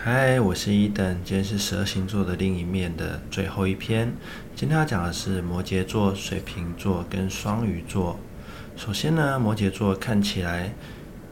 嗨，我是伊登，今天是蛇星座的另一面的最后一篇。今天要讲的是摩羯座、水瓶座跟双鱼座。首先呢，摩羯座看起来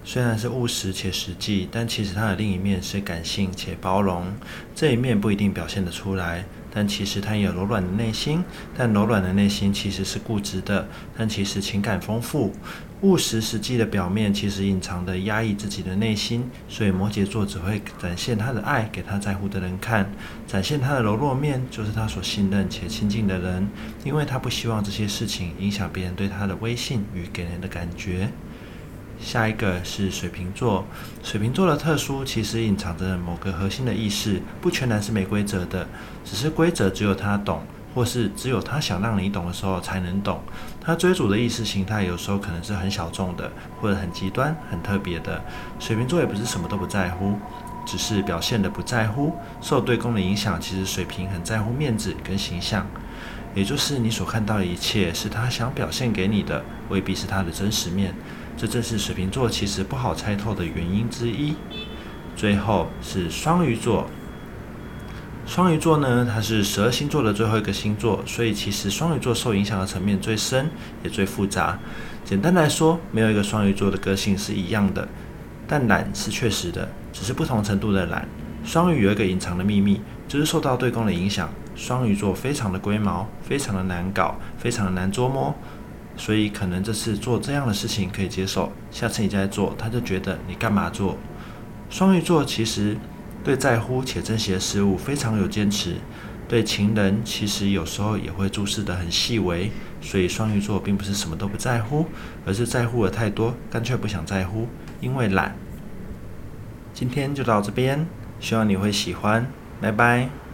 虽然是务实且实际，但其实它的另一面是感性且包容。这一面不一定表现得出来。但其实他有柔软的内心，但柔软的内心其实是固执的，但其实情感丰富，务实实际的表面其实隐藏的压抑自己的内心，所以摩羯座只会展现他的爱给他在乎的人看，展现他的柔弱面就是他所信任且亲近的人，因为他不希望这些事情影响别人对他的威信与给人的感觉。下一个是水瓶座，水瓶座的特殊其实隐藏着某个核心的意识，不全然是没规则的，只是规则只有他懂，或是只有他想让你懂的时候才能懂。他追逐的意识形态有时候可能是很小众的，或者很极端、很特别的。水瓶座也不是什么都不在乎，只是表现得不在乎。受对宫的影响，其实水瓶很在乎面子跟形象，也就是你所看到的一切是他想表现给你的，未必是他的真实面。这正是水瓶座其实不好猜透的原因之一。最后是双鱼座，双鱼座呢，它是十二星座的最后一个星座，所以其实双鱼座受影响的层面最深，也最复杂。简单来说，没有一个双鱼座的个性是一样的，但懒是确实的，只是不同程度的懒。双鱼有一个隐藏的秘密，就是受到对宫的影响，双鱼座非常的龟毛，非常的难搞，非常的难捉摸。所以可能这次做这样的事情可以接受，下次你再做，他就觉得你干嘛做？双鱼座其实对在乎且珍惜的事物非常有坚持，对情人其实有时候也会注视得很细微。所以双鱼座并不是什么都不在乎，而是在乎的太多，干脆不想在乎，因为懒。今天就到这边，希望你会喜欢，拜拜。